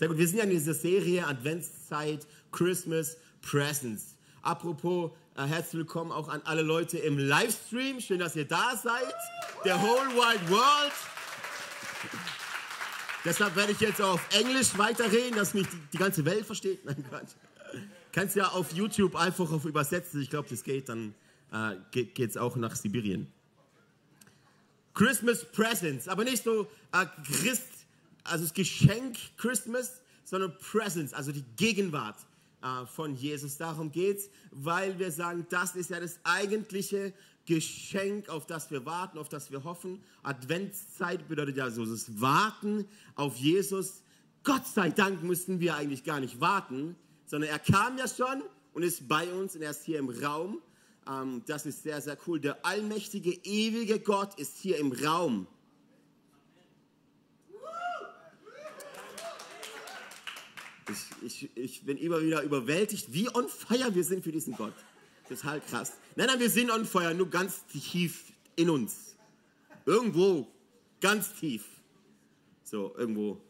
Sehr gut, wir sind ja in dieser Serie Adventszeit, Christmas, Presents. Apropos, äh, herzlich willkommen auch an alle Leute im Livestream. Schön, dass ihr da seid. Der whole wide world. Deshalb werde ich jetzt auf Englisch weiterreden, dass mich die, die ganze Welt versteht. Nein, Quatsch. Kannst ja auf YouTube einfach auf übersetzen. Ich glaube, das geht, dann äh, geht es auch nach Sibirien. Christmas Presents, aber nicht so äh, Christ, also das Geschenk Christmas, sondern Presents, also die Gegenwart äh, von Jesus. Darum geht es, weil wir sagen, das ist ja das eigentliche Geschenk, auf das wir warten, auf das wir hoffen. Adventszeit bedeutet ja so das Warten auf Jesus. Gott sei Dank mussten wir eigentlich gar nicht warten, sondern er kam ja schon und ist bei uns und er ist hier im Raum. Ähm, das ist sehr, sehr cool. Der allmächtige, ewige Gott ist hier im Raum. Ich, ich, ich bin immer wieder überwältigt, wie on fire wir sind für diesen Gott. Total krass. Nein, nein, wir sind on fire, nur ganz tief in uns. Irgendwo, ganz tief. So, irgendwo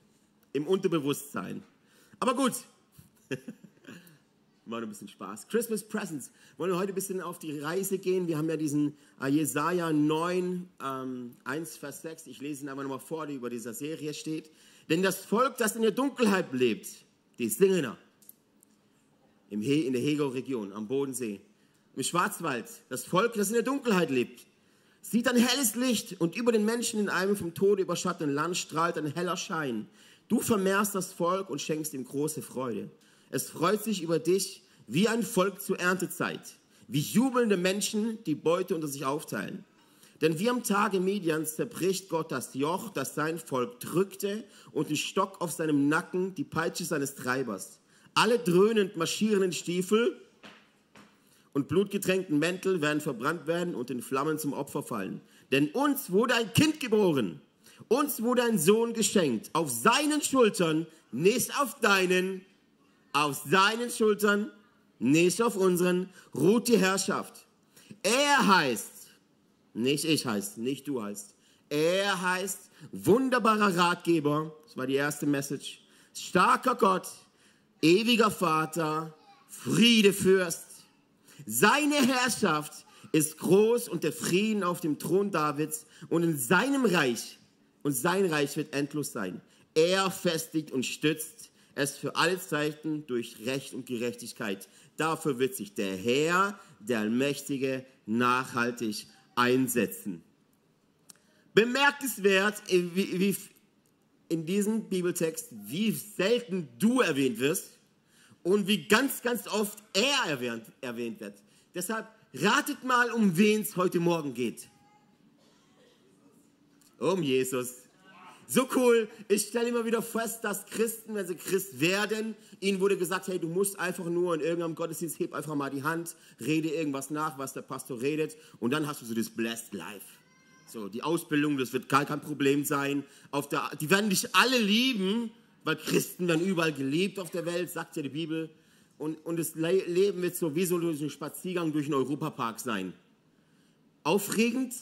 im Unterbewusstsein. Aber gut. Mal ein bisschen Spaß. Christmas Presents. Wollen wir heute ein bisschen auf die Reise gehen? Wir haben ja diesen äh, Jesaja 9, ähm, 1, Vers 6. Ich lese ihn einfach nochmal vor, der über dieser Serie steht. Denn das Volk, das in der Dunkelheit lebt, die Singener, in der Hegau-Region, am Bodensee, im Schwarzwald, das Volk, das in der Dunkelheit lebt, sieht ein helles Licht und über den Menschen in einem vom Tode überschatteten Land strahlt ein heller Schein. Du vermehrst das Volk und schenkst ihm große Freude. Es freut sich über dich wie ein Volk zur Erntezeit, wie jubelnde Menschen, die Beute unter sich aufteilen. Denn wie am Tage Medians zerbricht Gott das Joch, das sein Volk drückte, und den Stock auf seinem Nacken, die Peitsche seines Treibers. Alle dröhnend marschierenden Stiefel und blutgetränkten Mäntel werden verbrannt werden und in Flammen zum Opfer fallen. Denn uns wurde ein Kind geboren, uns wurde ein Sohn geschenkt. Auf seinen Schultern, nicht auf deinen, auf seinen Schultern, nicht auf unseren, ruht die Herrschaft. Er heißt nicht ich heißt, nicht du heißt. Er heißt wunderbarer Ratgeber. Das war die erste Message. Starker Gott, ewiger Vater, Friedefürst. Seine Herrschaft ist groß und der Frieden auf dem Thron Davids und in seinem Reich und sein Reich wird endlos sein. Er festigt und stützt es für alle Zeiten durch Recht und Gerechtigkeit. Dafür wird sich der Herr, der Allmächtige, nachhaltig einsetzen. Bemerkenswert wie, wie in diesem Bibeltext, wie selten du erwähnt wirst und wie ganz, ganz oft er erwähnt, erwähnt wird. Deshalb ratet mal, um wen es heute Morgen geht. Um Jesus. So cool. Ich stelle immer wieder fest, dass Christen, wenn sie Christ werden, ihnen wurde gesagt, hey, du musst einfach nur in irgendeinem Gottesdienst, heb einfach mal die Hand, rede irgendwas nach, was der Pastor redet und dann hast du so das Blessed Life. So, die Ausbildung, das wird gar kein Problem sein. Auf der, die werden dich alle lieben, weil Christen werden überall geliebt auf der Welt, sagt ja die Bibel. Und, und das Leben wird so wie so einen Spaziergang durch den Europapark sein. Aufregend,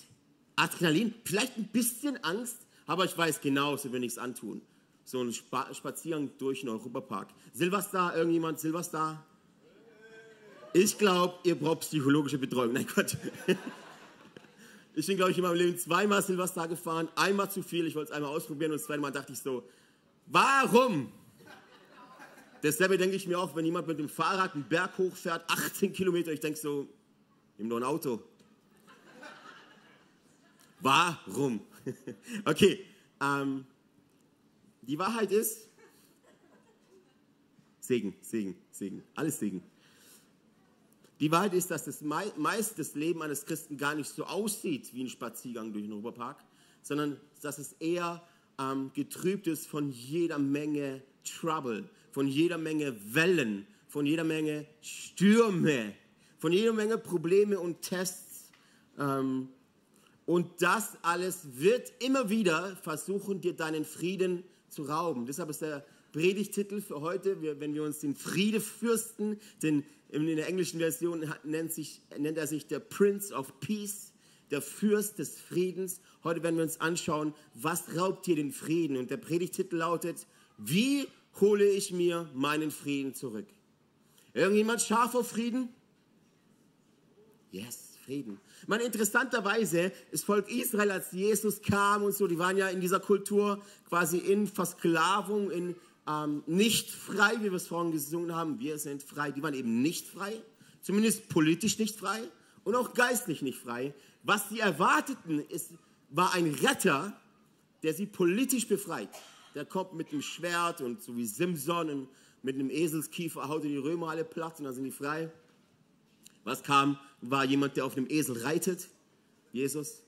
Adrenalin, vielleicht ein bisschen Angst, aber ich weiß genau, so will nichts antun. So ein Spaziergang durch den Europapark. Silvester, irgendjemand Silvester? Ich glaube, ihr braucht psychologische Betreuung. Nein, Gott. Ich bin, glaube ich, in meinem Leben zweimal Silvester gefahren. Einmal zu viel, ich wollte es einmal ausprobieren und das zweite Mal dachte ich so, warum? Dasselbe denke ich mir auch, wenn jemand mit dem Fahrrad einen Berg hochfährt, 18 Kilometer, ich denke so, nimm doch ein Auto. Warum? okay, ähm, die Wahrheit ist, Segen, Segen, Segen, alles Segen. Die Wahrheit ist, dass das meist das Leben eines Christen gar nicht so aussieht wie ein Spaziergang durch den Oberpark, sondern dass es eher ähm, getrübt ist von jeder Menge Trouble, von jeder Menge Wellen, von jeder Menge Stürme, von jeder Menge Probleme und Tests. Ähm, und das alles wird immer wieder versuchen, dir deinen Frieden zu rauben. Deshalb ist der Predigtitel für heute, wenn wir uns den Friedefürsten, den, in der englischen Version nennt, sich, nennt er sich der Prince of Peace, der Fürst des Friedens. Heute werden wir uns anschauen, was raubt dir den Frieden? Und der Predigtitel lautet, wie hole ich mir meinen Frieden zurück. Irgendjemand scharf auf Frieden? Yes, Frieden. Man, interessanterweise, das Volk Israel, als Jesus kam und so, die waren ja in dieser Kultur quasi in Versklavung, in ähm, nicht frei, wie wir es vorhin gesungen haben. Wir sind frei. Die waren eben nicht frei, zumindest politisch nicht frei und auch geistlich nicht frei. Was sie erwarteten, ist, war ein Retter, der sie politisch befreit. Der kommt mit einem Schwert und so wie Simson und mit einem Eselskiefer haut die Römer alle platt und dann sind die frei. Was kam, war jemand, der auf einem Esel reitet, Jesus,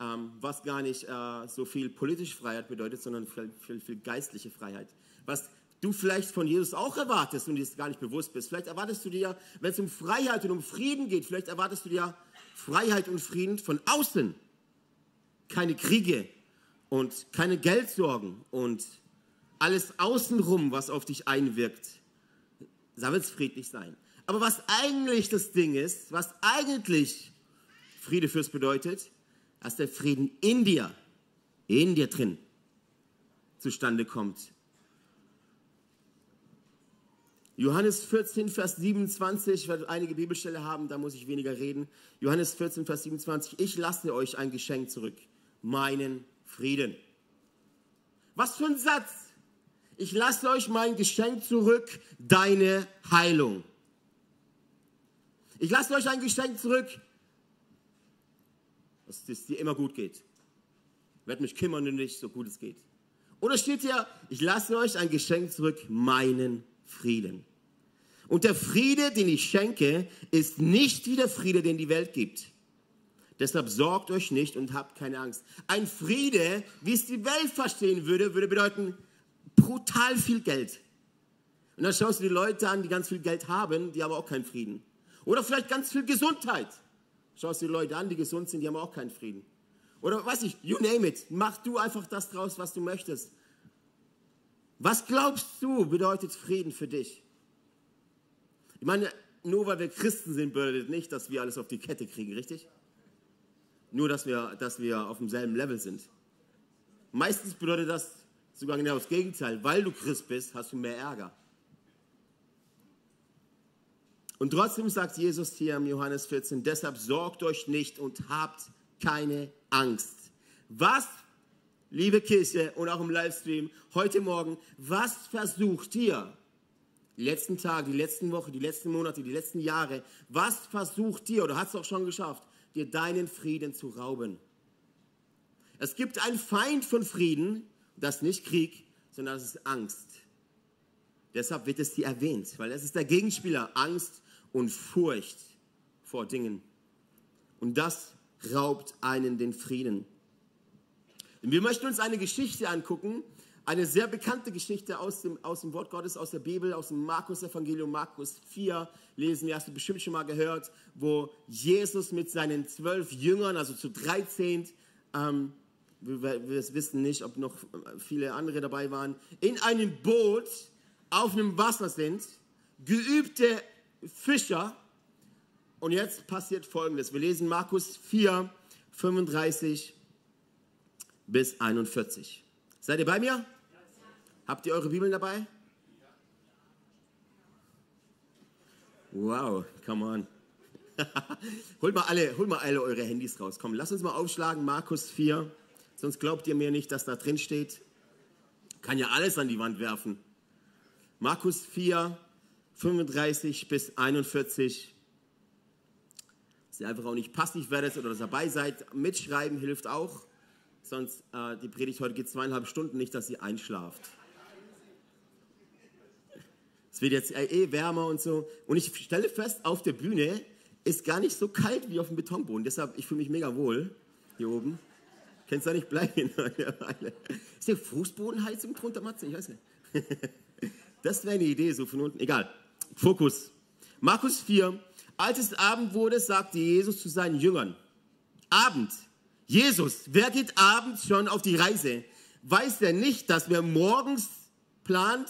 ähm, was gar nicht äh, so viel politische Freiheit bedeutet, sondern viel, viel, viel geistliche Freiheit. Was du vielleicht von Jesus auch erwartest und dir gar nicht bewusst bist. Vielleicht erwartest du dir, wenn es um Freiheit und um Frieden geht, vielleicht erwartest du dir Freiheit und Frieden von außen. Keine Kriege und keine Geldsorgen und alles außenrum, was auf dich einwirkt. Da wird es friedlich sein. Aber was eigentlich das Ding ist, was eigentlich Friede fürs bedeutet, dass der Frieden in dir, in dir drin zustande kommt. Johannes 14, Vers 27, ich werde einige Bibelstelle haben, da muss ich weniger reden. Johannes 14, Vers 27, ich lasse euch ein Geschenk zurück, meinen Frieden. Was für ein Satz! Ich lasse euch mein Geschenk zurück, deine Heilung. Ich lasse euch ein Geschenk zurück, dass es dir immer gut geht. Ich werde mich kümmern und nicht so gut es geht. Oder steht hier, ich lasse euch ein Geschenk zurück, meinen Frieden. Und der Friede, den ich schenke, ist nicht wie der Friede, den die Welt gibt. Deshalb sorgt euch nicht und habt keine Angst. Ein Friede, wie es die Welt verstehen würde, würde bedeuten brutal viel Geld. Und dann schaust du die Leute an, die ganz viel Geld haben, die haben auch keinen Frieden. Oder vielleicht ganz viel Gesundheit. Schaust die Leute an, die gesund sind, die haben auch keinen Frieden. Oder weiß ich, you name it. Mach du einfach das draus, was du möchtest. Was glaubst du bedeutet Frieden für dich? Ich meine, nur weil wir Christen sind, bedeutet nicht, dass wir alles auf die Kette kriegen, richtig? Nur, dass wir, dass wir auf demselben Level sind. Meistens bedeutet das sogar genau das Gegenteil. Weil du Christ bist, hast du mehr Ärger. Und trotzdem sagt Jesus hier im Johannes 14, deshalb sorgt euch nicht und habt keine Angst. Was, liebe Kirche und auch im Livestream heute Morgen, was versucht ihr? Die letzten Tage, die letzten Wochen, die letzten Monate, die letzten Jahre, was versucht ihr oder hat es auch schon geschafft, dir deinen Frieden zu rauben? Es gibt einen Feind von Frieden, das ist nicht Krieg, sondern das ist Angst. Deshalb wird es hier erwähnt, weil es ist der Gegenspieler, Angst und Furcht vor Dingen. Und das raubt einen den Frieden. Wir möchten uns eine Geschichte angucken, eine sehr bekannte Geschichte aus dem, aus dem Wort Gottes, aus der Bibel, aus dem Markus-Evangelium, Markus 4 lesen. Wir hast du bestimmt schon mal gehört, wo Jesus mit seinen zwölf Jüngern, also zu 13, ähm, wir, wir wissen nicht, ob noch viele andere dabei waren, in einem Boot auf einem Wasser sind, geübte Fischer. Und jetzt passiert Folgendes. Wir lesen Markus 4, 35 bis 41. Seid ihr bei mir? Habt ihr eure Bibeln dabei? Wow, come on. holt, mal alle, holt mal alle eure Handys raus. Komm, lass uns mal aufschlagen, Markus 4. Sonst glaubt ihr mir nicht, dass da drin steht. Kann ja alles an die Wand werfen. Markus 4, 35 bis 41. Dass ihr einfach auch nicht passiv werdet oder dabei seid. Mitschreiben hilft auch. Sonst, äh, die Predigt heute geht zweieinhalb Stunden, nicht, dass ihr einschlaft. Es wird jetzt eh wärmer und so. Und ich stelle fest, auf der Bühne ist gar nicht so kalt wie auf dem Betonboden. Deshalb, ich fühle mich mega wohl hier oben. Kennst du da nicht bleiben? ist der Fußbodenheizung drunter, Matze? Ich weiß nicht. Das wäre eine Idee, so von unten. Egal. Fokus. Markus 4. Als es Abend wurde, sagte Jesus zu seinen Jüngern, Abend. Jesus, wer geht abends schon auf die Reise? Weiß er nicht, dass wer morgens plant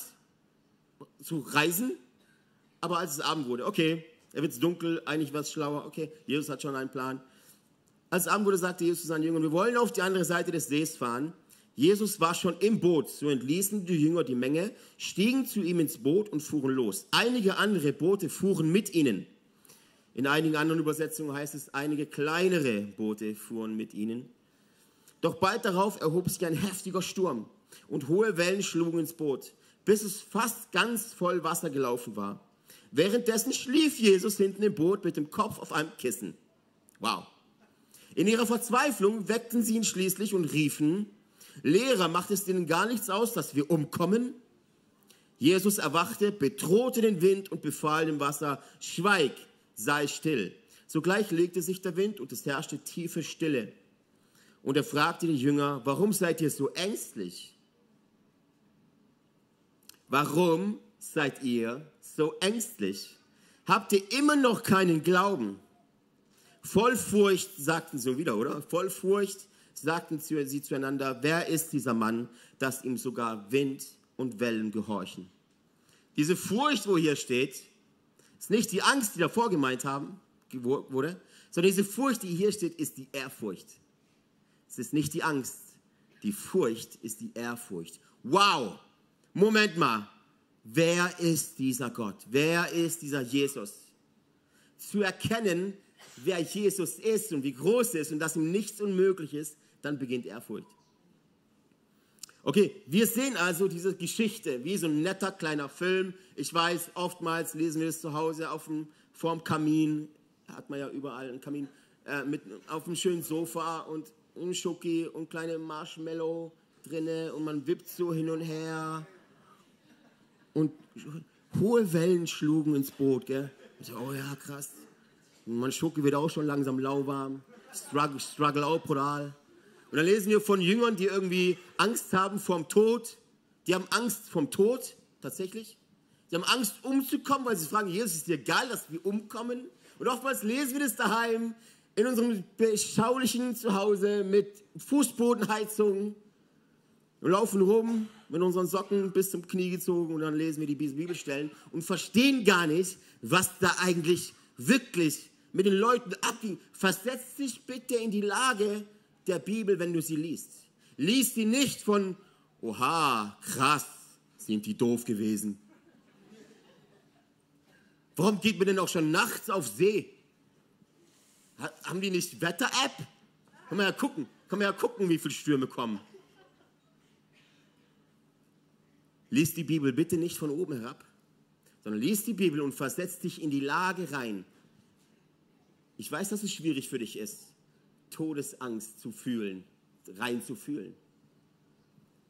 zu reisen? Aber als es Abend wurde, okay, er wird dunkel, eigentlich was schlauer, okay, Jesus hat schon einen Plan. Als es Abend wurde, sagte Jesus zu seinen Jüngern, wir wollen auf die andere Seite des Sees fahren. Jesus war schon im Boot, so entließen die Jünger die Menge, stiegen zu ihm ins Boot und fuhren los. Einige andere Boote fuhren mit ihnen. In einigen anderen Übersetzungen heißt es, einige kleinere Boote fuhren mit ihnen. Doch bald darauf erhob sich ein heftiger Sturm und hohe Wellen schlugen ins Boot, bis es fast ganz voll Wasser gelaufen war. Währenddessen schlief Jesus hinten im Boot mit dem Kopf auf einem Kissen. Wow. In ihrer Verzweiflung weckten sie ihn schließlich und riefen, Lehrer, macht es denen gar nichts aus, dass wir umkommen? Jesus erwachte, bedrohte den Wind und befahl dem Wasser, schweig, sei still. Sogleich legte sich der Wind und es herrschte tiefe Stille. Und er fragte die Jünger, warum seid ihr so ängstlich? Warum seid ihr so ängstlich? Habt ihr immer noch keinen Glauben? Voll Furcht, sagten sie wieder, oder? Voll Furcht sagten sie zueinander, wer ist dieser Mann, dass ihm sogar Wind und Wellen gehorchen? Diese Furcht, wo hier steht, ist nicht die Angst, die davor gemeint haben, wurde, sondern diese Furcht, die hier steht, ist die Ehrfurcht. Es ist nicht die Angst, die Furcht ist die Ehrfurcht. Wow! Moment mal, wer ist dieser Gott? Wer ist dieser Jesus? Zu erkennen, wer Jesus ist und wie groß er ist und dass ihm nichts unmöglich ist, dann beginnt Ehrfurcht. Okay, wir sehen also diese Geschichte wie so ein netter kleiner Film. Ich weiß, oftmals lesen wir es zu Hause auf dem, vorm Kamin, hat man ja überall einen Kamin, äh, mit, auf einem schönen Sofa und ein Schoki und kleine Marshmallow drinne und man wippt so hin und her und hohe Wellen schlugen ins Boot, gell? So, oh ja, krass. Und mein Schoki wird auch schon langsam lauwarm. Struggle, struggle auch brutal. Und dann lesen wir von Jüngern, die irgendwie Angst haben vom Tod. Die haben Angst vom Tod, tatsächlich. Sie haben Angst umzukommen, weil sie fragen, Jesus, ist dir egal, dass wir umkommen? Und oftmals lesen wir das daheim in unserem beschaulichen Zuhause mit Fußbodenheizung und laufen rum mit unseren Socken bis zum Knie gezogen und dann lesen wir die Bibelstellen und verstehen gar nicht, was da eigentlich wirklich mit den Leuten abging. Versetzt dich bitte in die Lage der Bibel, wenn du sie liest. Lies sie nicht von, oha, krass, sind die doof gewesen. Warum geht man denn auch schon nachts auf See? Haben die nicht Wetter-App? Kann man ja gucken, kann man ja gucken, wie viele Stürme kommen. Lies die Bibel bitte nicht von oben herab, sondern lies die Bibel und versetz dich in die Lage rein. Ich weiß, dass es schwierig für dich ist. Todesangst zu fühlen, rein zu fühlen.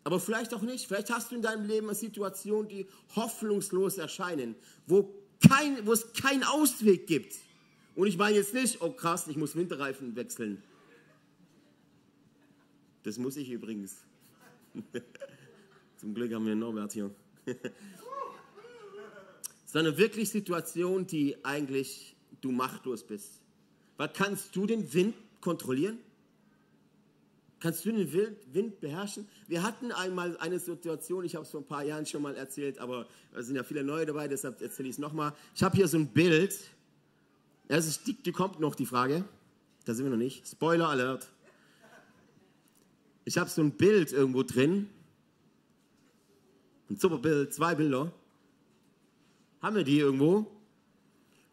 Aber vielleicht auch nicht. Vielleicht hast du in deinem Leben eine Situation, die hoffnungslos erscheinen, wo, kein, wo es keinen Ausweg gibt. Und ich meine jetzt nicht, oh krass, ich muss Winterreifen wechseln. Das muss ich übrigens. Zum Glück haben wir Norbert hier. Sondern wirklich Situation, die eigentlich du machtlos bist. Weil kannst du den Wind kontrollieren? Kannst du den Wind beherrschen? Wir hatten einmal eine Situation, ich habe es vor ein paar Jahren schon mal erzählt, aber es sind ja viele neue dabei, deshalb erzähle ich es nochmal. Ich habe hier so ein Bild. Es ist, die, die kommt noch, die Frage. Da sind wir noch nicht. Spoiler Alert. Ich habe so ein Bild irgendwo drin. Ein super Bild, zwei Bilder. Haben wir die irgendwo?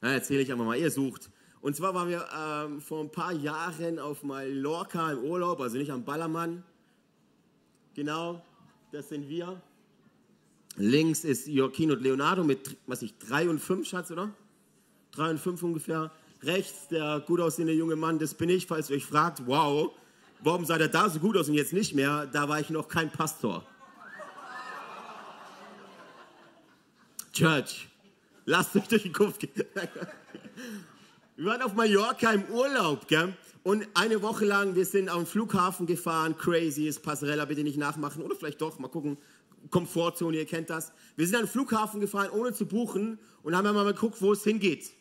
Na, erzähle ich einfach mal. Ihr sucht. Und zwar waren wir ähm, vor ein paar Jahren auf Mallorca im Urlaub, also nicht am Ballermann. Genau, das sind wir. Links ist Joaquin und Leonardo mit, was ich, drei und fünf, Schatz, oder? Drei und fünf ungefähr. Rechts der gut aussehende junge Mann, das bin ich, falls ihr euch fragt, wow, warum sah der da so gut aus und jetzt nicht mehr? Da war ich noch kein Pastor. Church, lasst euch durch den Kopf gehen. Wir waren auf Mallorca im Urlaub, gell? Und eine Woche lang, wir sind am Flughafen gefahren, crazy, ist Passarella, bitte nicht nachmachen, oder vielleicht doch, mal gucken, Komfortzone, ihr kennt das. Wir sind an den Flughafen gefahren, ohne zu buchen, und haben mal geguckt, wo es hingeht.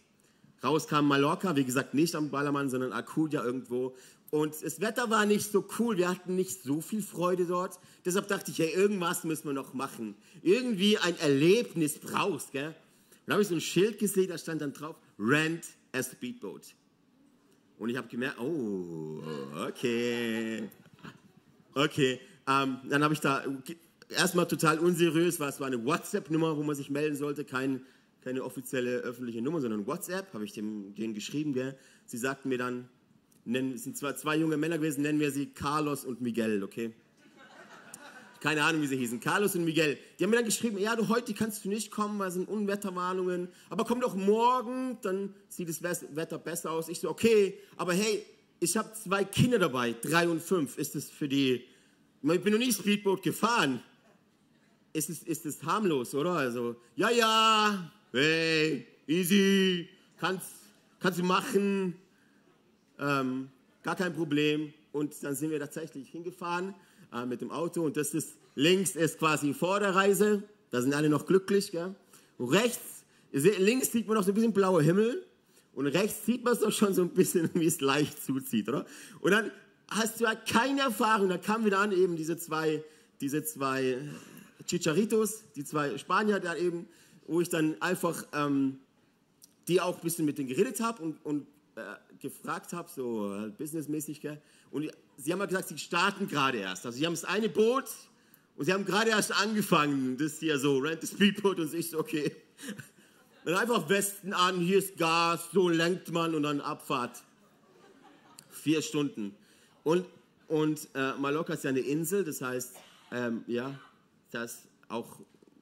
Raus kam Mallorca, wie gesagt, nicht am Ballermann, sondern Acudia irgendwo. Und das Wetter war nicht so cool, wir hatten nicht so viel Freude dort. Deshalb dachte ich, hey, irgendwas müssen wir noch machen. Irgendwie ein Erlebnis brauchst, gell? Und da habe ich so ein Schild gesehen, da stand dann drauf, Rent a Speedboat. Und ich habe gemerkt, oh, okay. Okay, Ähm, dann habe ich da erstmal total unseriös, weil es war eine WhatsApp-Nummer, wo man sich melden sollte, kein, keine offizielle öffentliche Nummer, sondern WhatsApp, habe ich dem, denen geschrieben. Gell? Sie sagten mir dann, nennen, es sind zwar zwei junge Männer gewesen, nennen wir sie Carlos und Miguel, okay? Keine Ahnung, wie sie hießen. Carlos und Miguel. Die haben mir dann geschrieben, ja, du, heute kannst du nicht kommen, weil es sind Unwetterwarnungen. Aber komm doch morgen, dann sieht das Wetter besser aus. Ich so, okay, aber hey, ich habe zwei Kinder dabei, drei und fünf. Ist das für die... Ich bin noch nie Speedboot gefahren. Ist es, ist es harmlos, oder? Also, ja, ja, hey, easy, kannst, kannst du machen. Ähm, gar kein Problem. Und dann sind wir tatsächlich hingefahren äh, mit dem Auto und das ist links ist quasi vor der Reise. Da sind alle noch glücklich. Gell? Rechts, seht, links sieht man noch so ein bisschen blauer Himmel und rechts sieht man es doch schon so ein bisschen, wie es leicht zuzieht, oder? Und dann hast du ja keine Erfahrung. Da kamen wieder an eben diese zwei, diese zwei Chicharitos, die zwei Spanier da eben, wo ich dann einfach ähm, die auch ein bisschen mit denen geredet habe und, und äh, gefragt habe, so äh, businessmäßig. Gell? Und sie haben ja gesagt, sie starten gerade erst. Also sie haben das eine Boot und sie haben gerade erst angefangen, das hier so, Rent the Speedboat und ich so, okay. Dann einfach Westen an, hier ist Gas, so lenkt man und dann Abfahrt. Vier Stunden. Und, und äh, Mallorca ist ja eine Insel, das heißt, ähm, ja, das auch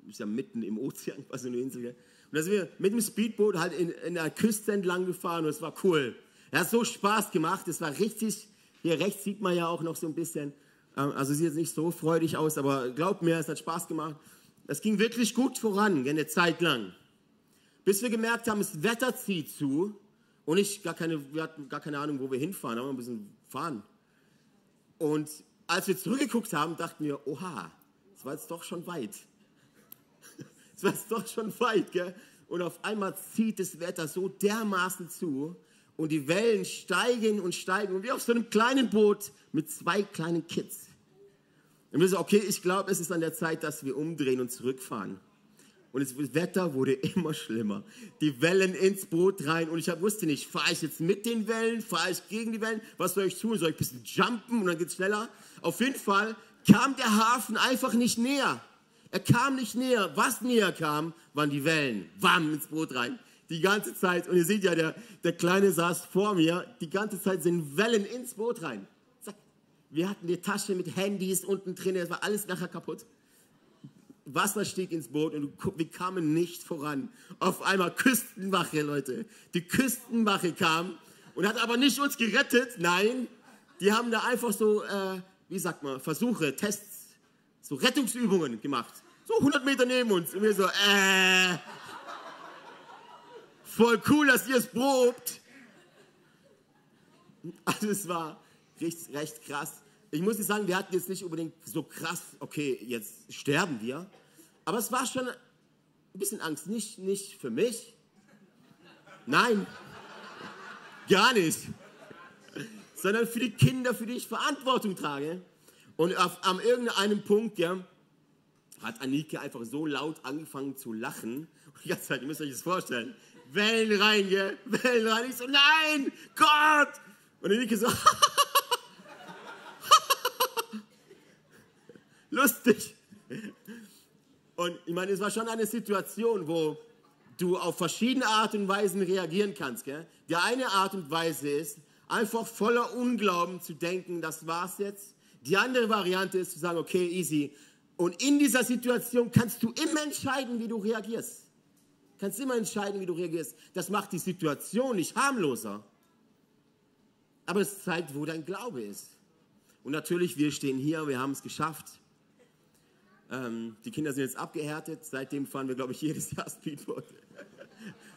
ist ja mitten im Ozean, quasi eine Insel. Gell? Und da sind wir mit dem Speedboot halt in, in der Küste entlang gefahren und es war cool. Er hat so Spaß gemacht, es war richtig, hier rechts sieht man ja auch noch so ein bisschen, ähm, also sieht jetzt nicht so freudig aus, aber glaubt mir, es hat Spaß gemacht. Es ging wirklich gut voran, eine Zeit lang. Bis wir gemerkt haben, das Wetter zieht zu und ich gar keine, wir hatten gar keine Ahnung, wo wir hinfahren, aber ein bisschen fahren. Und als wir zurückgeguckt haben, dachten wir, oha, das war jetzt doch schon weit. Es war doch schon weit, gell? Und auf einmal zieht das Wetter so dermaßen zu und die Wellen steigen und steigen und wie auf so einem kleinen Boot mit zwei kleinen Kids. Und wir so, okay, ich glaube, es ist an der Zeit, dass wir umdrehen und zurückfahren. Und das Wetter wurde immer schlimmer. Die Wellen ins Boot rein. Und ich wusste nicht, fahre ich jetzt mit den Wellen, fahre ich gegen die Wellen? Was soll ich tun? Soll ich ein bisschen jumpen und dann geht es schneller? Auf jeden Fall kam der Hafen einfach nicht näher. Er kam nicht näher. Was näher kam, waren die Wellen. Wam, ins Boot rein. Die ganze Zeit. Und ihr seht ja, der, der Kleine saß vor mir. Die ganze Zeit sind Wellen ins Boot rein. Zack. Wir hatten die Tasche mit Handys unten drin. Es war alles nachher kaputt. Wasser stieg ins Boot und wir kamen nicht voran. Auf einmal Küstenwache, Leute. Die Küstenwache kam und hat aber nicht uns gerettet. Nein, die haben da einfach so, äh, wie sagt man, Versuche, Tests so Rettungsübungen gemacht. So 100 Meter neben uns. Und wir so, äh, voll cool, dass ihr es probt. Also es war recht, recht krass. Ich muss nicht sagen, wir hatten jetzt nicht unbedingt so krass, okay, jetzt sterben wir. Aber es war schon ein bisschen Angst. Nicht, nicht für mich. Nein, gar nicht. Sondern für die Kinder, für die ich Verantwortung trage. Und auf, an irgendeinem Punkt ja, hat Anike einfach so laut angefangen zu lachen. Und die ganze Zeit, ihr müsst euch das vorstellen, Wellen rein, gell? Wellen rein. Ich so, nein, Gott! Und Anike so, lustig. Und ich meine, es war schon eine Situation, wo du auf verschiedene Art und Weisen reagieren kannst. Gell? Die eine Art und Weise ist, einfach voller Unglauben zu denken, das war's jetzt. Die andere Variante ist zu sagen, okay, easy. Und in dieser Situation kannst du immer entscheiden, wie du reagierst. Kannst immer entscheiden, wie du reagierst. Das macht die Situation nicht harmloser. Aber es zeigt, wo dein Glaube ist. Und natürlich, wir stehen hier, wir haben es geschafft. Ähm, die Kinder sind jetzt abgehärtet. Seitdem fahren wir, glaube ich, jedes Jahr Speedboat.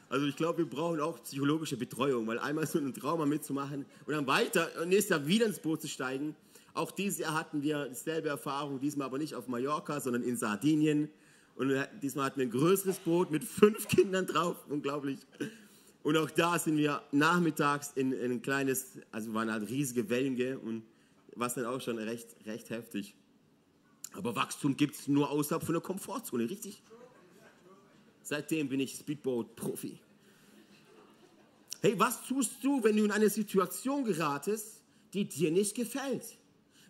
Also ich glaube, wir brauchen auch psychologische Betreuung, weil einmal so ein Trauma mitzumachen und dann weiter, nächstes Jahr wieder ins Boot zu steigen, auch dieses Jahr hatten wir dieselbe Erfahrung, diesmal aber nicht auf Mallorca, sondern in Sardinien. Und diesmal hatten wir ein größeres Boot mit fünf Kindern drauf, unglaublich. Und auch da sind wir nachmittags in, in ein kleines, also waren halt riesige Wellen, gell? und was dann auch schon recht, recht heftig. Aber Wachstum gibt es nur außerhalb von der Komfortzone, richtig? Seitdem bin ich Speedboat-Profi. Hey, was tust du, wenn du in eine Situation geratest, die dir nicht gefällt?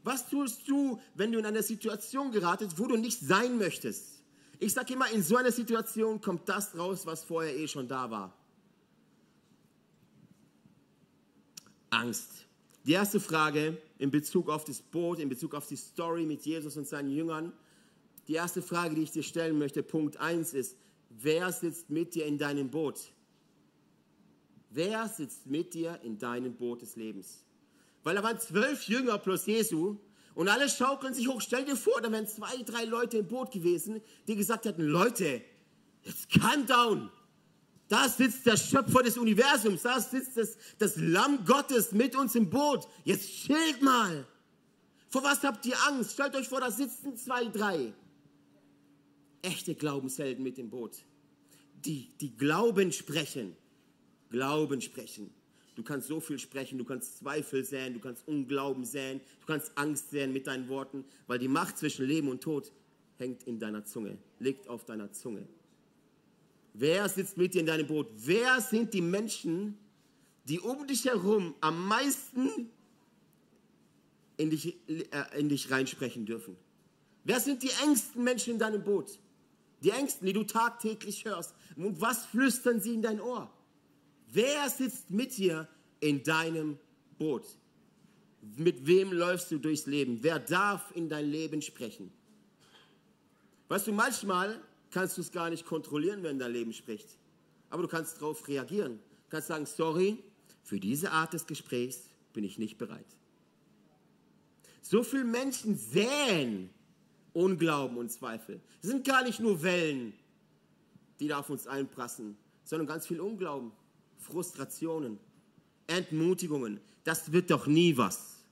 Was tust du, wenn du in eine Situation geratest, wo du nicht sein möchtest? Ich sage immer, in so einer Situation kommt das raus, was vorher eh schon da war. Angst. Die erste Frage in Bezug auf das Boot, in Bezug auf die Story mit Jesus und seinen Jüngern. Die erste Frage, die ich dir stellen möchte, Punkt 1 ist, wer sitzt mit dir in deinem Boot? Wer sitzt mit dir in deinem Boot des Lebens? Weil da waren zwölf Jünger plus Jesu und alle schaukeln sich hoch. Stell dir vor, da wären zwei, drei Leute im Boot gewesen, die gesagt hätten, Leute, jetzt calm down. Da sitzt der Schöpfer des Universums, da sitzt das, das Lamm Gottes mit uns im Boot. Jetzt chillt mal. Vor was habt ihr Angst? Stellt euch vor, da sitzen zwei, drei. Echte Glaubenshelden mit dem Boot. Die, die Glauben sprechen. Glauben sprechen. Du kannst so viel sprechen, du kannst Zweifel säen, du kannst Unglauben säen, du kannst Angst säen mit deinen Worten, weil die Macht zwischen Leben und Tod hängt in deiner Zunge, liegt auf deiner Zunge. Wer sitzt mit dir in deinem Boot? Wer sind die Menschen, die um dich herum am meisten in dich, äh, in dich reinsprechen dürfen? Wer sind die engsten Menschen in deinem Boot? Die engsten, die du tagtäglich hörst. Und was flüstern sie in dein Ohr? Wer sitzt mit dir in deinem Boot? Mit wem läufst du durchs Leben? Wer darf in dein Leben sprechen? Weißt du, manchmal kannst du es gar nicht kontrollieren, wenn dein Leben spricht. Aber du kannst darauf reagieren. Du kannst sagen, sorry, für diese Art des Gesprächs bin ich nicht bereit. So viele Menschen säen Unglauben und Zweifel. Es sind gar nicht nur Wellen, die da auf uns einprassen, sondern ganz viel Unglauben, Frustrationen, Entmutigungen. Das wird doch nie was.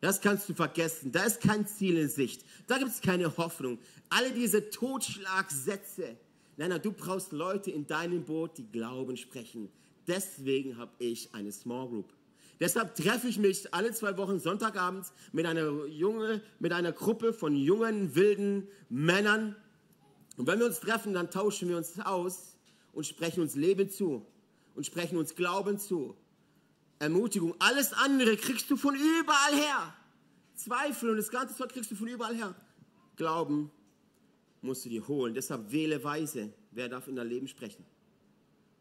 Das kannst du vergessen. Da ist kein Ziel in Sicht. Da gibt es keine Hoffnung. Alle diese Totschlagsätze. Nein, nein, du brauchst Leute in deinem Boot, die Glauben sprechen. Deswegen habe ich eine Small Group. Deshalb treffe ich mich alle zwei Wochen Sonntagabends mit einer, junge, mit einer Gruppe von jungen, wilden Männern. Und wenn wir uns treffen, dann tauschen wir uns aus und sprechen uns Leben zu und sprechen uns Glauben zu. Ermutigung, alles andere kriegst du von überall her. Zweifel und das ganze Zeug kriegst du von überall her. Glauben musst du dir holen. Deshalb wähle weise. Wer darf in dein Leben sprechen?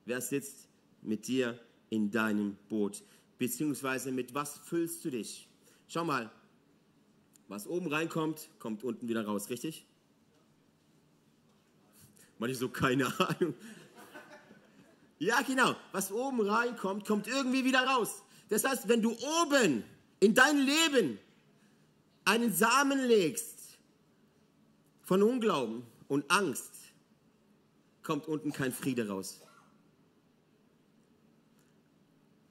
Wer sitzt mit dir in deinem Boot? Beziehungsweise mit was füllst du dich? Schau mal, was oben reinkommt, kommt unten wieder raus, richtig? Manche so, keine Ahnung. Ja, genau. Was oben reinkommt, kommt irgendwie wieder raus. Das heißt, wenn du oben in dein Leben einen Samen legst von Unglauben und Angst, kommt unten kein Friede raus.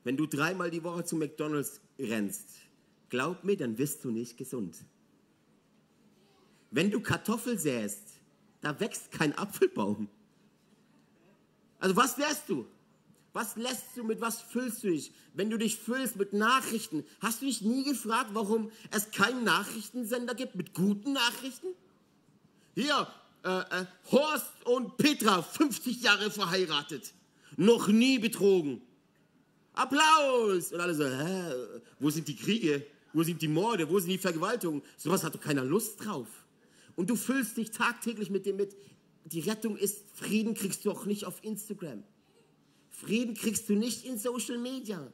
Wenn du dreimal die Woche zu McDonald's rennst, glaub mir, dann wirst du nicht gesund. Wenn du Kartoffel säst, da wächst kein Apfelbaum. Also was lässt du? Was lässt du, mit was füllst du dich? Wenn du dich füllst mit Nachrichten, hast du dich nie gefragt, warum es keinen Nachrichtensender gibt mit guten Nachrichten? Hier, äh, äh, Horst und Petra, 50 Jahre verheiratet, noch nie betrogen. Applaus! Und alle so, hä, wo sind die Kriege? Wo sind die Morde? Wo sind die Vergewaltigungen? Sowas hat doch keiner Lust drauf. Und du füllst dich tagtäglich mit dem mit, die Rettung ist, Frieden kriegst du auch nicht auf Instagram. Frieden kriegst du nicht in Social Media.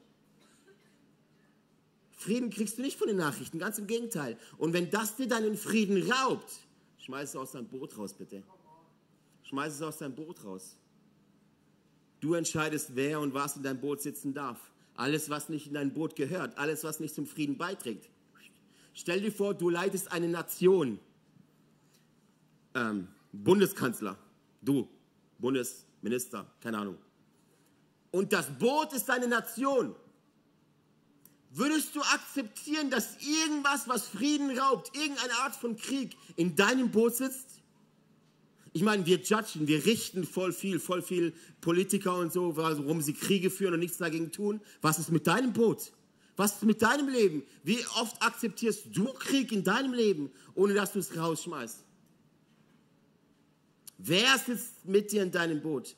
Frieden kriegst du nicht von den Nachrichten, ganz im Gegenteil. Und wenn das dir deinen Frieden raubt, schmeiß es aus deinem Boot raus, bitte. Schmeiß es aus deinem Boot raus. Du entscheidest, wer und was in deinem Boot sitzen darf. Alles, was nicht in dein Boot gehört, alles, was nicht zum Frieden beiträgt. Stell dir vor, du leitest eine Nation. Ähm, Bundeskanzler, du, Bundesminister, keine Ahnung. Und das Boot ist deine Nation. Würdest du akzeptieren, dass irgendwas, was Frieden raubt, irgendeine Art von Krieg in deinem Boot sitzt? Ich meine, wir judgen, wir richten voll viel, voll viel Politiker und so, warum sie Kriege führen und nichts dagegen tun. Was ist mit deinem Boot? Was ist mit deinem Leben? Wie oft akzeptierst du Krieg in deinem Leben, ohne dass du es rausschmeißt? Wer sitzt mit dir in deinem Boot?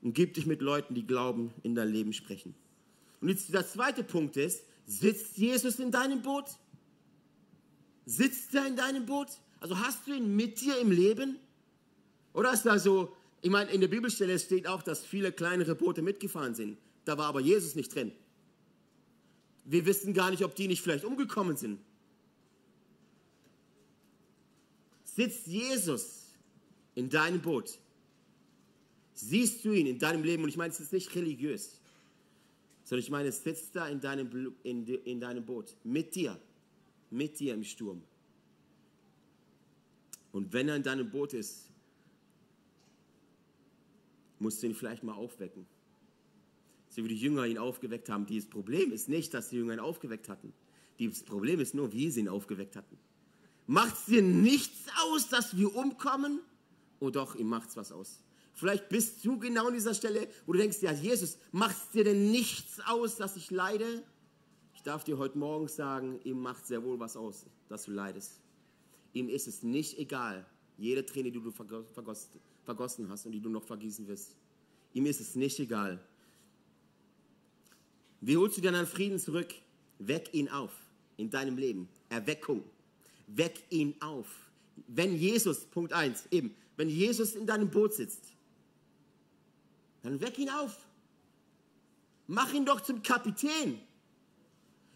Und gib dich mit Leuten, die glauben, in dein Leben sprechen. Und jetzt der zweite Punkt ist, sitzt Jesus in deinem Boot? Sitzt er in deinem Boot? Also hast du ihn mit dir im Leben? Oder ist da so, ich meine, in der Bibelstelle steht auch, dass viele kleinere Boote mitgefahren sind. Da war aber Jesus nicht drin. Wir wissen gar nicht, ob die nicht vielleicht umgekommen sind. Sitzt Jesus in deinem Boot? Siehst du ihn in deinem Leben? Und ich meine, es ist nicht religiös, sondern ich meine, es sitzt da in deinem, in, in deinem Boot mit dir, mit dir im Sturm. Und wenn er in deinem Boot ist, musst du ihn vielleicht mal aufwecken. So wie die Jünger ihn aufgeweckt haben. Dieses Problem ist nicht, dass die Jünger ihn aufgeweckt hatten. Das Problem ist nur, wie sie ihn aufgeweckt hatten. Macht es dir nichts aus, dass wir umkommen? Oh doch, ihm macht es was aus. Vielleicht bist du genau an dieser Stelle, wo du denkst, ja, Jesus, macht es dir denn nichts aus, dass ich leide? Ich darf dir heute Morgen sagen, ihm macht sehr wohl was aus, dass du leidest. Ihm ist es nicht egal, jede Träne, die du vergossen hast und die du noch vergießen wirst. Ihm ist es nicht egal. Wie holst du dir deinen Frieden zurück? Weck ihn auf in deinem Leben. Erweckung. Weck ihn auf. Wenn Jesus, Punkt 1, eben, wenn Jesus in deinem Boot sitzt, dann weck ihn auf. Mach ihn doch zum Kapitän.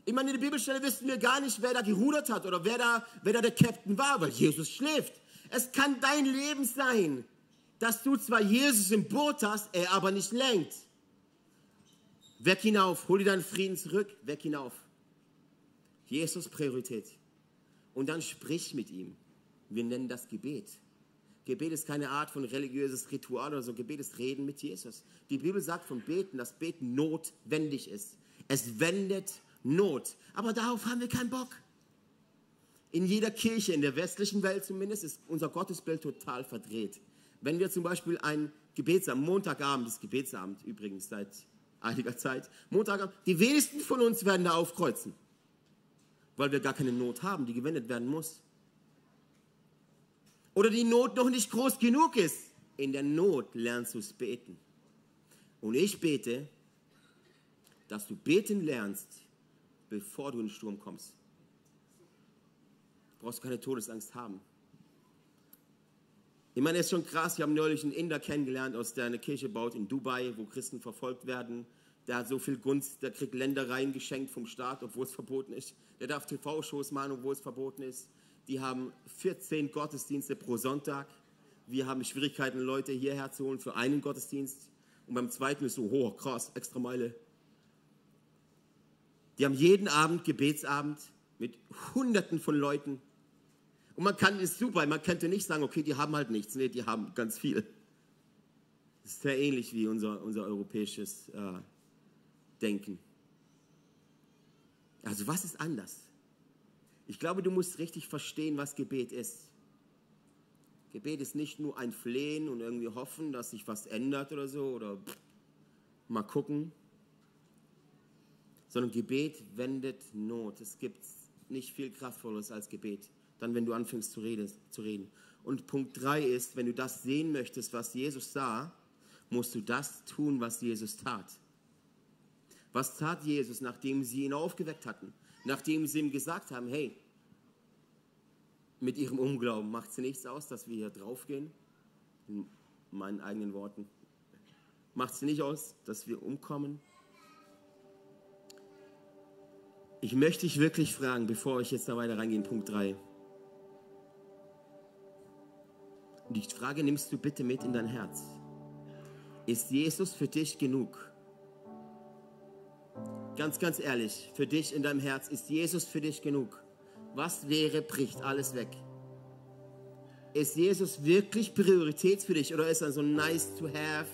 Ich meine, in der Bibelstelle wissen wir gar nicht, wer da gerudert hat oder wer da, wer da der Captain war, weil Jesus schläft. Es kann dein Leben sein, dass du zwar Jesus im Boot hast, er aber nicht lenkt. Weck ihn auf, hol dir deinen Frieden zurück, weck ihn auf. Jesus Priorität. Und dann sprich mit ihm. Wir nennen das Gebet. Gebet ist keine Art von religiöses Ritual oder so. Gebet ist Reden mit Jesus. Die Bibel sagt von Beten, dass Beten notwendig ist. Es wendet Not. Aber darauf haben wir keinen Bock. In jeder Kirche, in der westlichen Welt zumindest, ist unser Gottesbild total verdreht. Wenn wir zum Beispiel ein Gebetsabend, Montagabend ist Gebetsabend übrigens seit einiger Zeit, Montagabend, die wenigsten von uns werden da aufkreuzen, weil wir gar keine Not haben, die gewendet werden muss. Oder die Not noch nicht groß genug ist. In der Not lernst du es beten. Und ich bete, dass du beten lernst, bevor du in den Sturm kommst. Du brauchst keine Todesangst haben. Ich meine, es ist schon krass, wir haben neulich einen Inder kennengelernt, aus der eine Kirche baut in Dubai, wo Christen verfolgt werden. Der hat so viel Gunst, der kriegt Ländereien geschenkt vom Staat, obwohl es verboten ist. Der darf TV-Shows machen, obwohl es verboten ist. Die haben 14 Gottesdienste pro Sonntag. Wir haben Schwierigkeiten, Leute hierher zu holen für einen Gottesdienst. Und beim zweiten ist so, oh krass, extra Meile. Die haben jeden Abend Gebetsabend mit Hunderten von Leuten. Und man kann, ist super, man könnte nicht sagen, okay, die haben halt nichts. Nee, die haben ganz viel. Das ist sehr ähnlich wie unser, unser europäisches äh, Denken. Also was ist anders? Ich glaube, du musst richtig verstehen, was Gebet ist. Gebet ist nicht nur ein Flehen und irgendwie hoffen, dass sich was ändert oder so oder mal gucken, sondern Gebet wendet Not. Es gibt nicht viel Kraftvolles als Gebet, dann wenn du anfängst zu reden. Zu reden. Und Punkt 3 ist, wenn du das sehen möchtest, was Jesus sah, musst du das tun, was Jesus tat. Was tat Jesus, nachdem sie ihn aufgeweckt hatten? Nachdem sie ihm gesagt haben, hey, mit ihrem Unglauben macht es nichts aus, dass wir hier draufgehen, in meinen eigenen Worten. Macht es nicht aus, dass wir umkommen? Ich möchte dich wirklich fragen, bevor ich jetzt da weiter reingehe in Punkt 3. Die Frage nimmst du bitte mit in dein Herz. Ist Jesus für dich genug? Ganz, ganz ehrlich, für dich in deinem Herz, ist Jesus für dich genug? Was wäre, bricht alles weg. Ist Jesus wirklich Priorität für dich oder ist er so nice to have?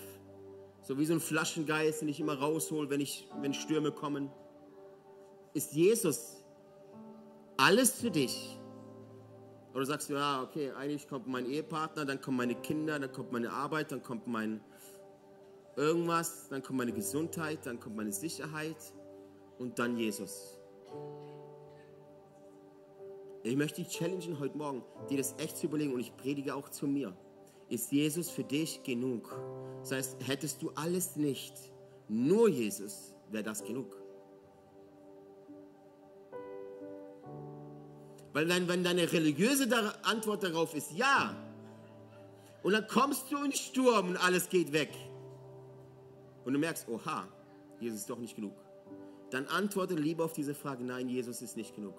So wie so ein Flaschengeist, den ich immer raushol, wenn, ich, wenn Stürme kommen. Ist Jesus alles für dich? Oder sagst du, ja, okay, eigentlich kommt mein Ehepartner, dann kommen meine Kinder, dann kommt meine Arbeit, dann kommt mein irgendwas, dann kommt meine Gesundheit, dann kommt meine Sicherheit und dann Jesus. Ich möchte dich challengen heute Morgen, dir das echt zu überlegen und ich predige auch zu mir. Ist Jesus für dich genug? Das heißt, hättest du alles nicht, nur Jesus, wäre das genug. Weil dann, wenn deine religiöse Antwort darauf ist ja, und dann kommst du in Sturm und alles geht weg, und du merkst, oha, Jesus ist doch nicht genug, dann antworte lieber auf diese Frage, nein, Jesus ist nicht genug.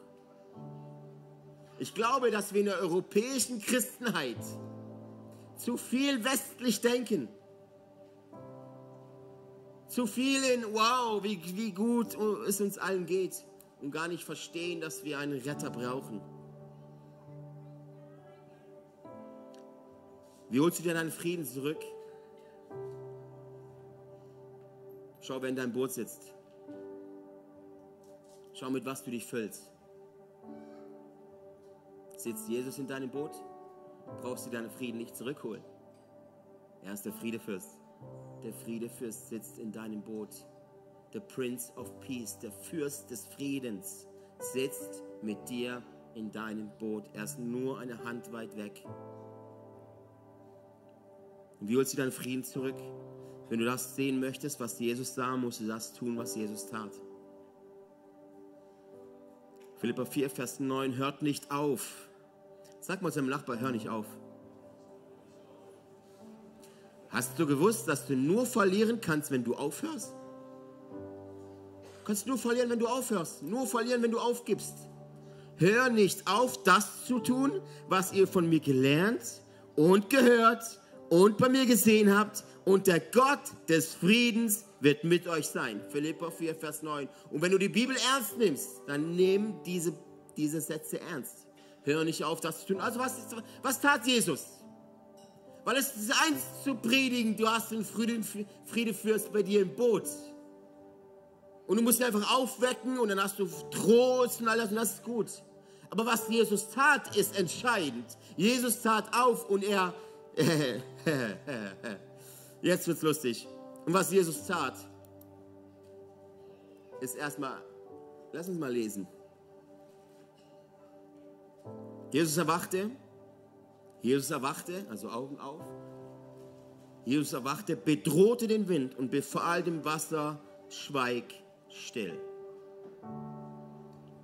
Ich glaube, dass wir in der europäischen Christenheit zu viel westlich denken. Zu viel in, wow, wie, wie gut es uns allen geht und gar nicht verstehen, dass wir einen Retter brauchen. Wie holst du dir deinen Frieden zurück? Schau, wer in deinem Boot sitzt. Schau, mit was du dich füllst. Sitzt Jesus in deinem Boot? Brauchst du deinen Frieden nicht zurückholen. Er ist der Friedefürst. Der Friedefürst sitzt in deinem Boot. Der Prince of Peace, der Fürst des Friedens, sitzt mit dir in deinem Boot. Er ist nur eine Hand weit weg. Und wie holst du deinen Frieden zurück? Wenn du das sehen möchtest, was Jesus sah, musst du das tun, was Jesus tat. Philippa 4, Vers 9, hört nicht auf, Sag mal seinem Nachbar, hör nicht auf. Hast du gewusst, dass du nur verlieren kannst, wenn du aufhörst? Du kannst nur verlieren, wenn du aufhörst. Nur verlieren, wenn du aufgibst. Hör nicht auf, das zu tun, was ihr von mir gelernt und gehört und bei mir gesehen habt. Und der Gott des Friedens wird mit euch sein. Philippa 4, Vers 9. Und wenn du die Bibel ernst nimmst, dann nimm diese, diese Sätze ernst. Hör nicht auf, das zu tun. Also was, was tat Jesus? Weil es ist eins zu predigen, du hast den Frieden, Friedefürst bei dir im Boot. Und du musst ihn einfach aufwecken und dann hast du Trost und alles und das ist gut. Aber was Jesus tat, ist entscheidend. Jesus tat auf und er... Jetzt wird's lustig. Und was Jesus tat, ist erstmal... Lass uns mal lesen. Jesus erwachte, Jesus erwachte, also Augen auf. Jesus erwachte, bedrohte den Wind und befahl dem Wasser, schweig still.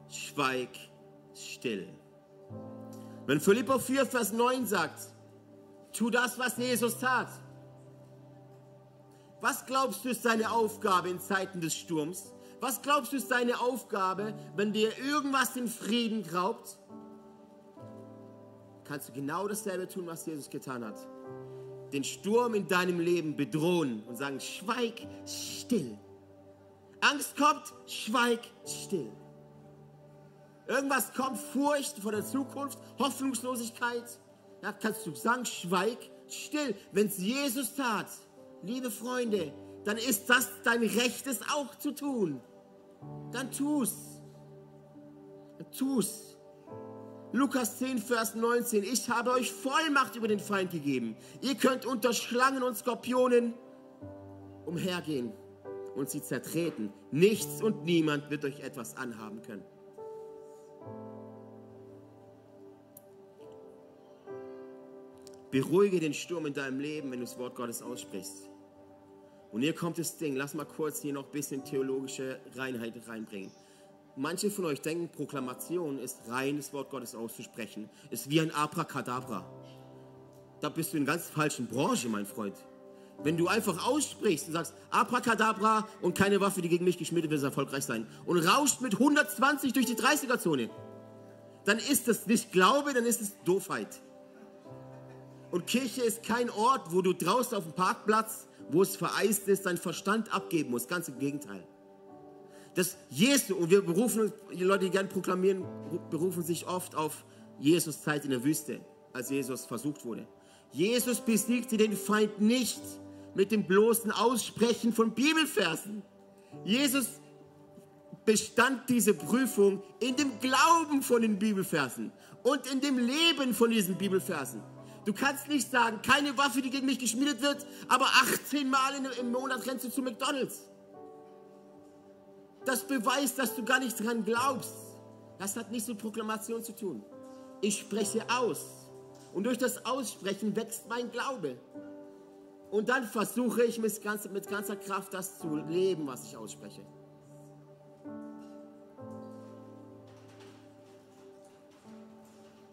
Schweig still. Wenn Philippa 4, Vers 9 sagt, tu das, was Jesus tat. Was glaubst du ist seine Aufgabe in Zeiten des Sturms? Was glaubst du ist seine Aufgabe, wenn dir irgendwas den Frieden raubt? kannst du genau dasselbe tun, was Jesus getan hat. Den Sturm in deinem Leben bedrohen und sagen, schweig still. Angst kommt, schweig still. Irgendwas kommt, Furcht vor der Zukunft, Hoffnungslosigkeit. Da kannst du sagen, schweig still. Wenn es Jesus tat, liebe Freunde, dann ist das dein Recht, es auch zu tun. Dann tu's. Dann tu's. Lukas 10, Vers 19. Ich habe euch Vollmacht über den Feind gegeben. Ihr könnt unter Schlangen und Skorpionen umhergehen und sie zertreten. Nichts und niemand wird euch etwas anhaben können. Beruhige den Sturm in deinem Leben, wenn du das Wort Gottes aussprichst. Und hier kommt das Ding. Lass mal kurz hier noch ein bisschen theologische Reinheit reinbringen. Manche von euch denken, Proklamation ist rein, das Wort Gottes auszusprechen. Ist wie ein Abracadabra. Da bist du in ganz falschen Branche, mein Freund. Wenn du einfach aussprichst und sagst, Abracadabra und keine Waffe, die gegen mich geschmiedet wird, erfolgreich sein. Und rauscht mit 120 durch die 30er-Zone. Dann ist das nicht Glaube, dann ist es Doofheit. Und Kirche ist kein Ort, wo du draußen auf dem Parkplatz, wo es vereist ist, deinen Verstand abgeben musst. Ganz im Gegenteil dass Jesus, und wir berufen, die Leute, die gerne proklamieren, berufen sich oft auf Jesus Zeit in der Wüste, als Jesus versucht wurde. Jesus besiegte den Feind nicht mit dem bloßen Aussprechen von Bibelversen. Jesus bestand diese Prüfung in dem Glauben von den Bibelversen und in dem Leben von diesen Bibelversen. Du kannst nicht sagen, keine Waffe, die gegen mich geschmiedet wird, aber 18 Mal im Monat rennst du zu McDonald's das beweist, dass du gar nicht dran glaubst. Das hat nichts mit Proklamation zu tun. Ich spreche aus. Und durch das Aussprechen wächst mein Glaube. Und dann versuche ich mit ganzer, mit ganzer Kraft das zu leben, was ich ausspreche.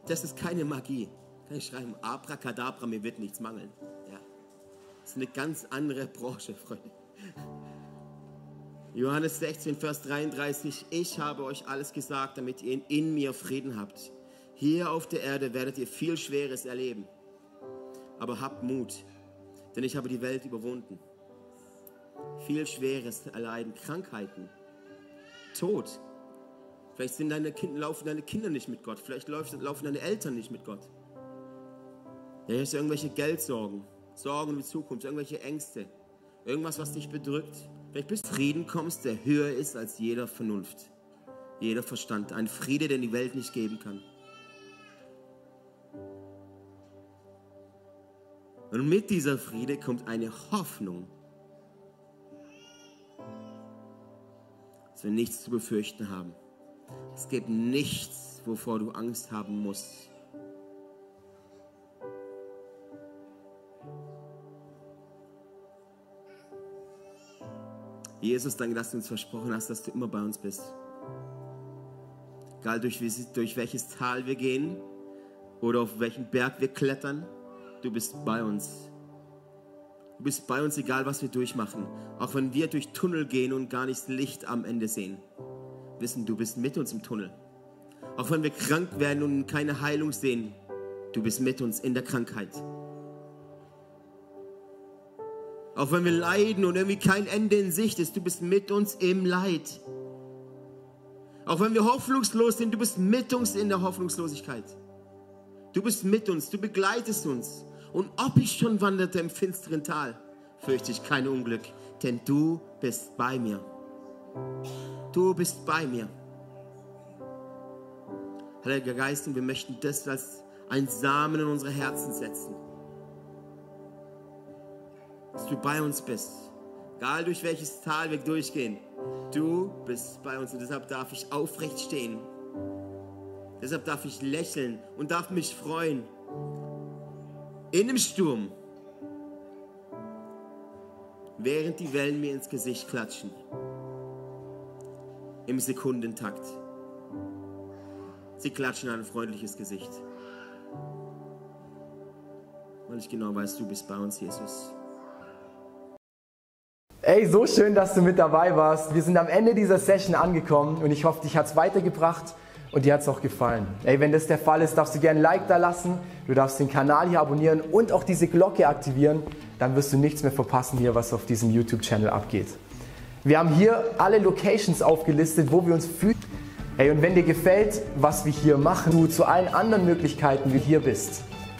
das ist keine Magie. Ich schreiben, Abracadabra, mir wird nichts mangeln. Ja. Das ist eine ganz andere Branche, Freunde. Johannes 16, Vers 33, ich habe euch alles gesagt, damit ihr in mir Frieden habt. Hier auf der Erde werdet ihr viel Schweres erleben. Aber habt Mut, denn ich habe die Welt überwunden. Viel Schweres erleiden, Krankheiten, Tod. Vielleicht sind deine kind, laufen deine Kinder nicht mit Gott. Vielleicht laufen deine Eltern nicht mit Gott. Ja, hast irgendwelche Geldsorgen, Sorgen um die Zukunft, irgendwelche Ängste, irgendwas, was dich bedrückt. Vielleicht bis Frieden kommst, der höher ist als jeder Vernunft, jeder Verstand. Ein Friede, den die Welt nicht geben kann. Und mit dieser Friede kommt eine Hoffnung, dass wir nichts zu befürchten haben. Es gibt nichts, wovor du Angst haben musst. Jesus, danke, dass du uns versprochen hast, dass du immer bei uns bist. Egal durch, durch welches Tal wir gehen oder auf welchen Berg wir klettern, du bist bei uns. Du bist bei uns, egal was wir durchmachen. Auch wenn wir durch Tunnel gehen und gar nicht Licht am Ende sehen. Wissen, du bist mit uns im Tunnel. Auch wenn wir krank werden und keine Heilung sehen, du bist mit uns in der Krankheit. Auch wenn wir leiden und irgendwie kein Ende in Sicht ist, du bist mit uns im Leid. Auch wenn wir hoffnungslos sind, du bist mit uns in der Hoffnungslosigkeit. Du bist mit uns, du begleitest uns. Und ob ich schon wanderte im finsteren Tal, fürchte ich kein Unglück, denn du bist bei mir. Du bist bei mir. Heiliger Geist, und wir möchten das als ein Samen in unsere Herzen setzen dass du bei uns bist. Egal durch welches Tal wir durchgehen, du bist bei uns und deshalb darf ich aufrecht stehen. Deshalb darf ich lächeln und darf mich freuen. In dem Sturm, während die Wellen mir ins Gesicht klatschen. Im Sekundentakt. Sie klatschen ein freundliches Gesicht. Weil ich genau weiß, du bist bei uns, Jesus. Ey, so schön, dass du mit dabei warst. Wir sind am Ende dieser Session angekommen und ich hoffe, dich hat es weitergebracht und dir hat es auch gefallen. Ey, wenn das der Fall ist, darfst du gerne ein Like da lassen, du darfst den Kanal hier abonnieren und auch diese Glocke aktivieren. Dann wirst du nichts mehr verpassen hier, was auf diesem YouTube-Channel abgeht. Wir haben hier alle Locations aufgelistet, wo wir uns fühlen. Ey, und wenn dir gefällt, was wir hier machen, du zu allen anderen Möglichkeiten wie hier bist,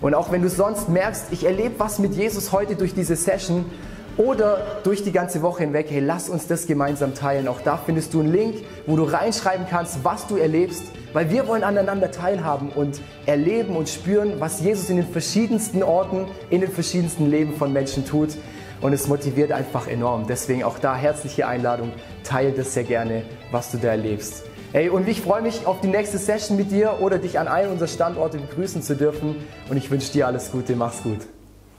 Und auch wenn du sonst merkst, ich erlebe was mit Jesus heute durch diese Session, oder durch die ganze Woche hinweg, hey, lass uns das gemeinsam teilen. Auch da findest du einen Link, wo du reinschreiben kannst, was du erlebst, weil wir wollen aneinander teilhaben und erleben und spüren, was Jesus in den verschiedensten Orten, in den verschiedensten Leben von Menschen tut. Und es motiviert einfach enorm. Deswegen auch da herzliche Einladung, teile das sehr gerne, was du da erlebst. Hey, und ich freue mich auf die nächste Session mit dir oder dich an einem unserer Standorte begrüßen zu dürfen. Und ich wünsche dir alles Gute. Mach's gut.